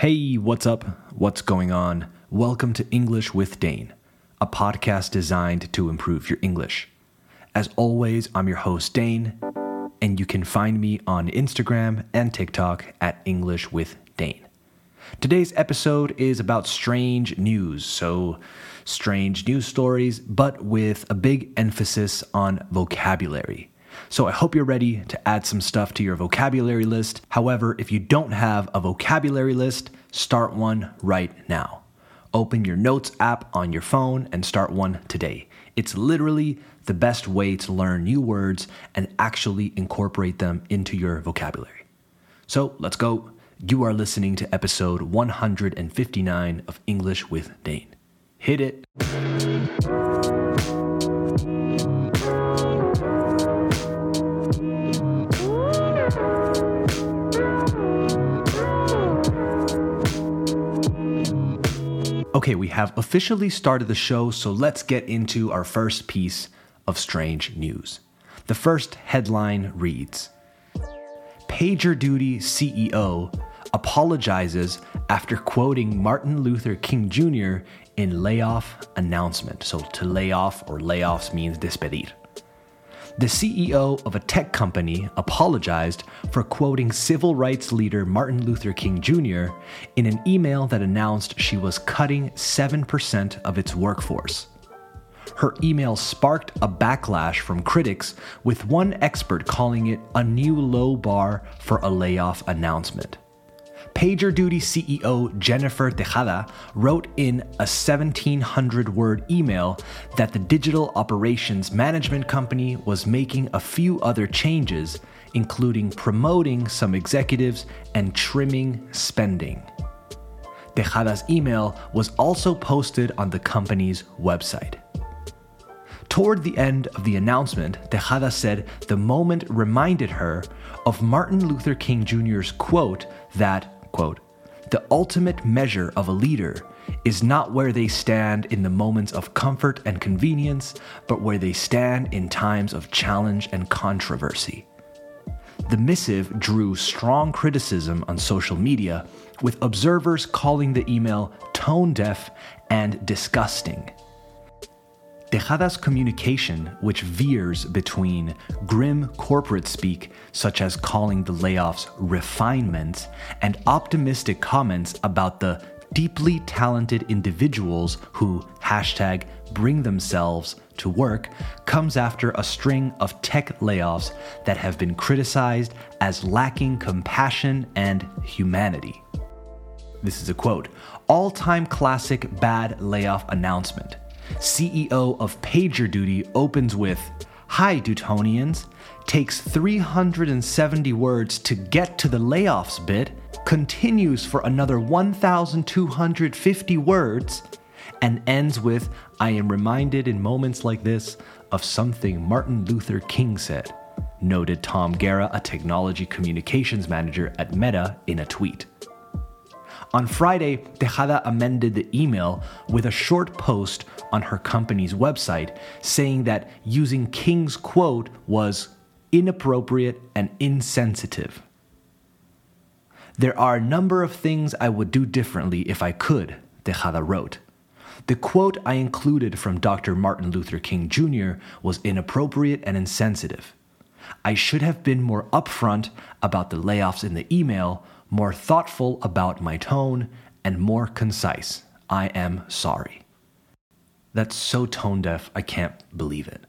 Hey, what's up? What's going on? Welcome to English with Dane, a podcast designed to improve your English. As always, I'm your host, Dane, and you can find me on Instagram and TikTok at English with Dane. Today's episode is about strange news, so strange news stories, but with a big emphasis on vocabulary. So I hope you're ready to add some stuff to your vocabulary list. However, if you don't have a vocabulary list, start one right now. Open your notes app on your phone and start one today. It's literally the best way to learn new words and actually incorporate them into your vocabulary. So let's go. You are listening to episode 159 of English with Dane. Hit it. Okay, we have officially started the show, so let's get into our first piece of strange news. The first headline reads PagerDuty CEO apologizes after quoting Martin Luther King Jr. in layoff announcement. So, to lay off or layoffs means despedir. The CEO of a tech company apologized for quoting civil rights leader Martin Luther King Jr. in an email that announced she was cutting 7% of its workforce. Her email sparked a backlash from critics, with one expert calling it a new low bar for a layoff announcement. PagerDuty CEO Jennifer Tejada wrote in a 1700 word email that the digital operations management company was making a few other changes, including promoting some executives and trimming spending. Tejada's email was also posted on the company's website. Toward the end of the announcement, Tejada said the moment reminded her of Martin Luther King Jr.'s quote that quote, the ultimate measure of a leader is not where they stand in the moments of comfort and convenience, but where they stand in times of challenge and controversy. The missive drew strong criticism on social media, with observers calling the email tone deaf and disgusting. Tejada's communication, which veers between grim corporate speak, such as calling the layoffs refinement, and optimistic comments about the deeply talented individuals who hashtag bring themselves to work, comes after a string of tech layoffs that have been criticized as lacking compassion and humanity. This is a quote all time classic bad layoff announcement. CEO of PagerDuty, opens with Hi, Dutonians, takes 370 words to get to the layoffs bit, continues for another 1,250 words, and ends with I am reminded in moments like this of something Martin Luther King said, noted Tom Guerra, a technology communications manager at Meta, in a tweet. On Friday, Tejada amended the email with a short post on her company's website saying that using King's quote was inappropriate and insensitive. There are a number of things I would do differently if I could, Tejada wrote. The quote I included from Dr. Martin Luther King Jr. was inappropriate and insensitive. I should have been more upfront about the layoffs in the email more thoughtful about my tone, and more concise. I am sorry. That's so tone deaf, I can't believe it.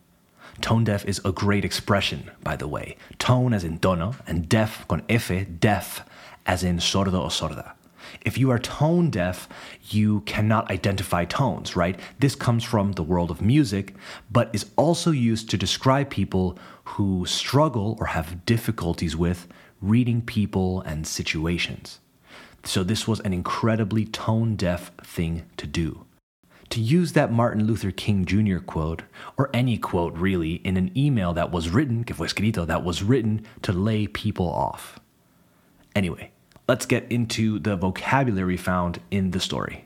Tone deaf is a great expression, by the way. Tone as in tono, and deaf con F, deaf as in sordo o sorda. If you are tone deaf, you cannot identify tones, right? This comes from the world of music, but is also used to describe people who struggle or have difficulties with reading people and situations. So, this was an incredibly tone deaf thing to do. To use that Martin Luther King Jr. quote, or any quote really, in an email that was written, que fue escrito, that was written to lay people off. Anyway, let's get into the vocabulary found in the story.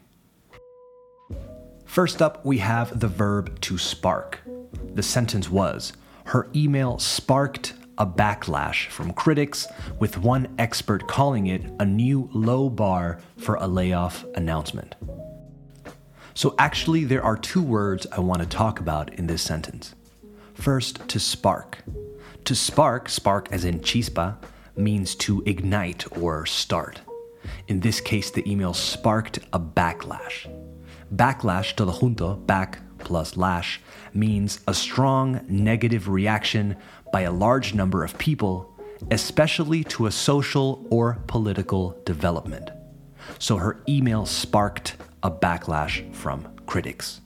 First up, we have the verb to spark. The sentence was Her email sparked a backlash from critics, with one expert calling it a new low bar for a layoff announcement. So, actually, there are two words I want to talk about in this sentence. First, to spark. To spark, spark as in chispa, means to ignite or start. In this case, the email sparked a backlash. Backlash, to the junto, back plus lash, means a strong negative reaction by a large number of people, especially to a social or political development. So her email sparked a backlash from critics.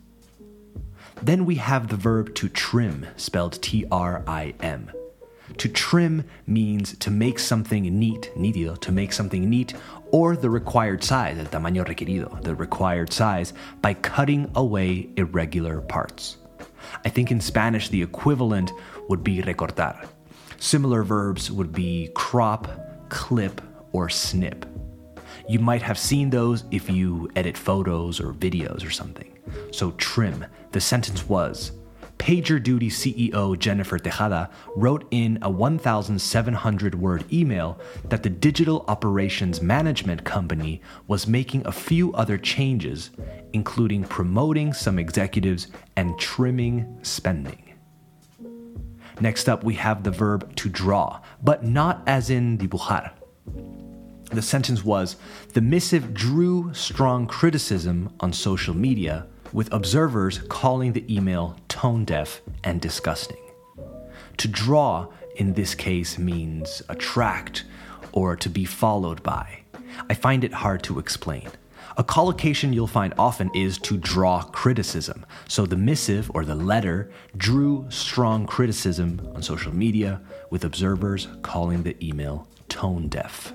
Then we have the verb to trim, spelled T R I M. To trim means to make something neat, nítido, to make something neat, or the required size, el tamaño requerido, the required size, by cutting away irregular parts. I think in Spanish the equivalent would be recortar. Similar verbs would be crop, clip, or snip. You might have seen those if you edit photos or videos or something. So, trim. The sentence was PagerDuty CEO Jennifer Tejada wrote in a 1,700 word email that the digital operations management company was making a few other changes, including promoting some executives and trimming spending. Next up, we have the verb to draw, but not as in dibujar. The sentence was The missive drew strong criticism on social media with observers calling the email tone deaf and disgusting. To draw in this case means attract or to be followed by. I find it hard to explain. A collocation you'll find often is to draw criticism. So the missive or the letter drew strong criticism on social media, with observers calling the email tone deaf.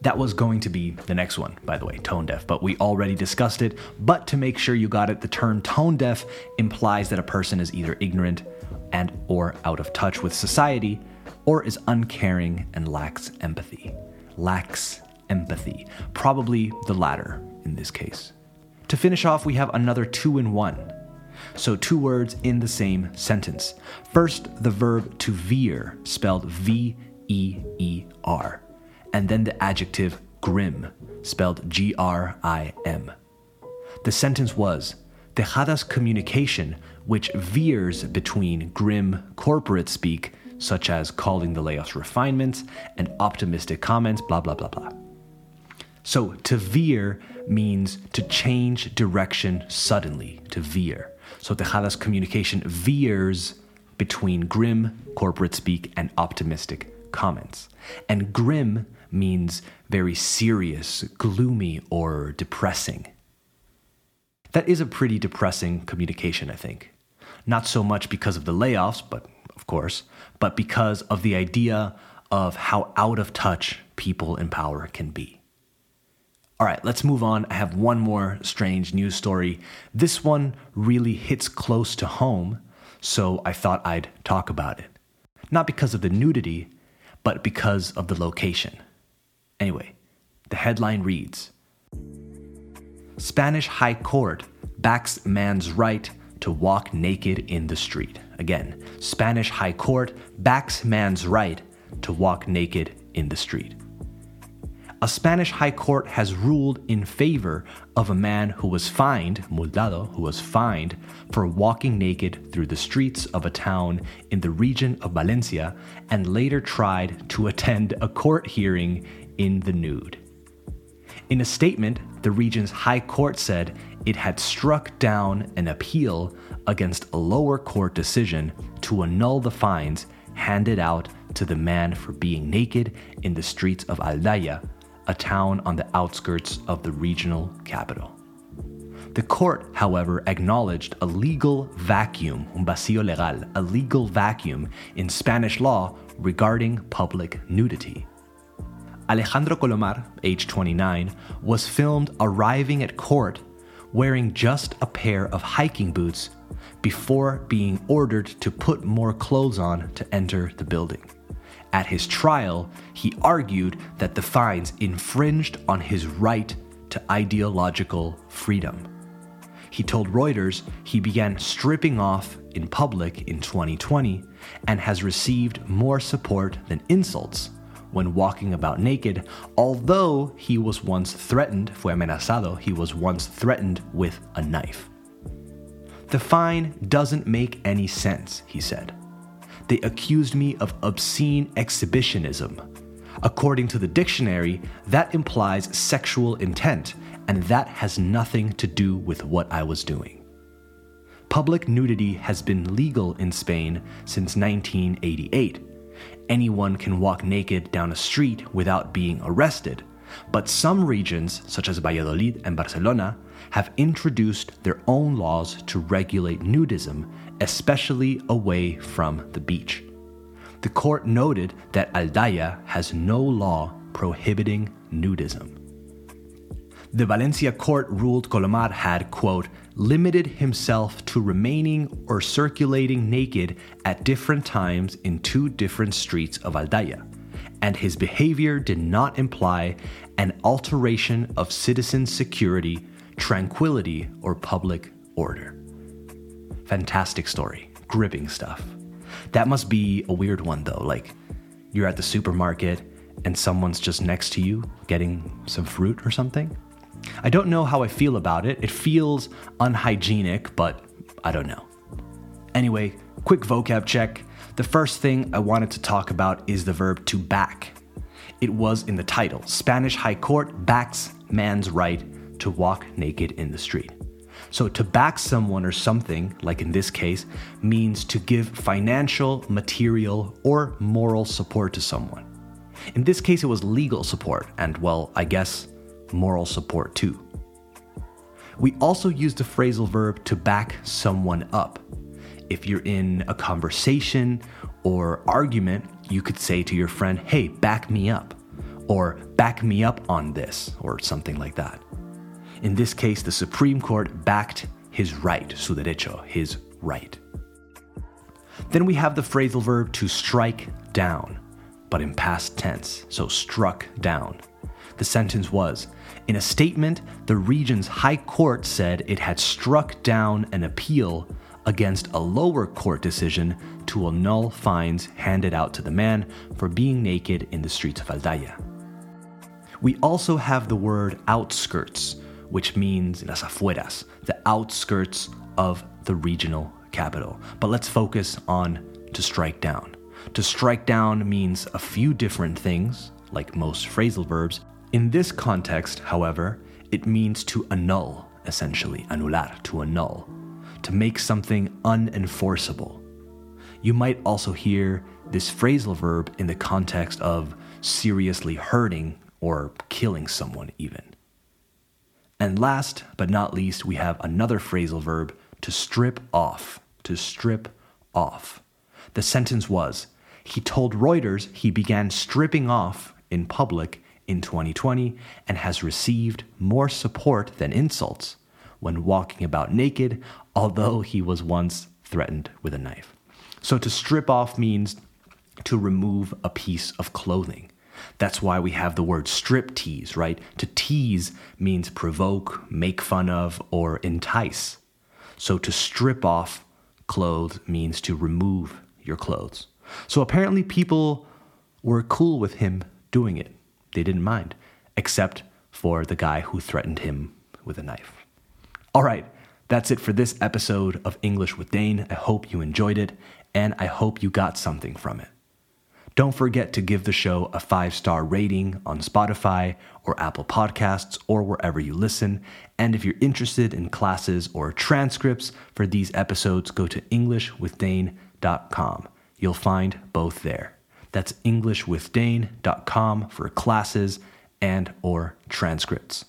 That was going to be the next one, by the way, tone deaf, but we already discussed it. But to make sure you got it, the term tone deaf implies that a person is either ignorant and or out of touch with society or is uncaring and lacks empathy. Lacks empathy. Probably the latter in this case. To finish off, we have another two in one. So, two words in the same sentence. First, the verb to veer, spelled V E E R and then the adjective grim, spelled G R I M. The sentence was Tejada's communication, which veers between grim corporate speak, such as calling the layoffs refinements, and optimistic comments, blah, blah, blah, blah. So to veer means to change direction suddenly, to veer. So Tejada's communication veers between grim corporate speak and optimistic comments. And grim means very serious, gloomy, or depressing. That is a pretty depressing communication, I think. Not so much because of the layoffs, but of course, but because of the idea of how out of touch people in power can be. All right, let's move on. I have one more strange news story. This one really hits close to home, so I thought I'd talk about it. Not because of the nudity, but because of the location. Anyway, the headline reads Spanish High Court backs man's right to walk naked in the street. Again, Spanish High Court backs man's right to walk naked in the street. A Spanish high court has ruled in favor of a man who was fined, multado, who was fined for walking naked through the streets of a town in the region of Valencia and later tried to attend a court hearing in the nude. In a statement, the region's high court said it had struck down an appeal against a lower court decision to annul the fines handed out to the man for being naked in the streets of Aldaya, a town on the outskirts of the regional capital. The court, however, acknowledged a legal vacuum, un vacío legal, a legal vacuum in Spanish law regarding public nudity. Alejandro Colomar, age 29, was filmed arriving at court wearing just a pair of hiking boots before being ordered to put more clothes on to enter the building. At his trial, he argued that the fines infringed on his right to ideological freedom. he told Reuters he began stripping off in public in 2020 and has received more support than insults when walking about naked, although he was once threatened, fue amenazado, he was once threatened with a knife. The fine doesn't make any sense, he said. They accused me of obscene exhibitionism. According to the dictionary, that implies sexual intent, and that has nothing to do with what I was doing. Public nudity has been legal in Spain since 1988. Anyone can walk naked down a street without being arrested, but some regions, such as Valladolid and Barcelona, have introduced their own laws to regulate nudism, especially away from the beach. The court noted that Aldaya has no law prohibiting nudism. The Valencia court ruled Colomar had, quote, limited himself to remaining or circulating naked at different times in two different streets of Aldaya, and his behavior did not imply an alteration of citizen security, tranquility, or public order. Fantastic story, gripping stuff. That must be a weird one though, like you're at the supermarket and someone's just next to you getting some fruit or something. I don't know how I feel about it. It feels unhygienic, but I don't know. Anyway, quick vocab check. The first thing I wanted to talk about is the verb to back. It was in the title Spanish High Court backs man's right to walk naked in the street. So, to back someone or something, like in this case, means to give financial, material, or moral support to someone. In this case, it was legal support, and well, I guess moral support too. We also use the phrasal verb to back someone up. If you're in a conversation or argument, you could say to your friend, hey, back me up, or back me up on this, or something like that. In this case, the Supreme Court backed his right, su derecho, his right. Then we have the phrasal verb to strike down, but in past tense, so struck down. The sentence was In a statement, the region's high court said it had struck down an appeal against a lower court decision to annul fines handed out to the man for being naked in the streets of Aldaya. We also have the word outskirts, which means las afueras, the outskirts of the regional capital. But let's focus on to strike down. To strike down means a few different things, like most phrasal verbs, in this context, however, it means to annul, essentially, anular, to annul, to make something unenforceable. You might also hear this phrasal verb in the context of seriously hurting or killing someone, even. And last but not least, we have another phrasal verb to strip off. To strip off. The sentence was He told Reuters he began stripping off in public in 2020 and has received more support than insults when walking about naked, although he was once threatened with a knife. So to strip off means to remove a piece of clothing. That's why we have the word strip tease, right? To tease means provoke, make fun of, or entice. So to strip off clothes means to remove your clothes. So apparently people were cool with him doing it. They didn't mind, except for the guy who threatened him with a knife. All right, that's it for this episode of English with Dane. I hope you enjoyed it, and I hope you got something from it. Don't forget to give the show a five star rating on Spotify or Apple Podcasts or wherever you listen. And if you're interested in classes or transcripts for these episodes, go to EnglishWithDane.com. You'll find both there. That's englishwithdane.com for classes and or transcripts.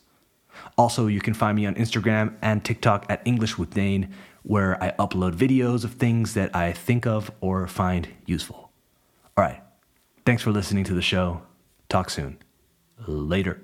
Also, you can find me on Instagram and TikTok at English with Dane, where I upload videos of things that I think of or find useful. All right. Thanks for listening to the show. Talk soon. Later.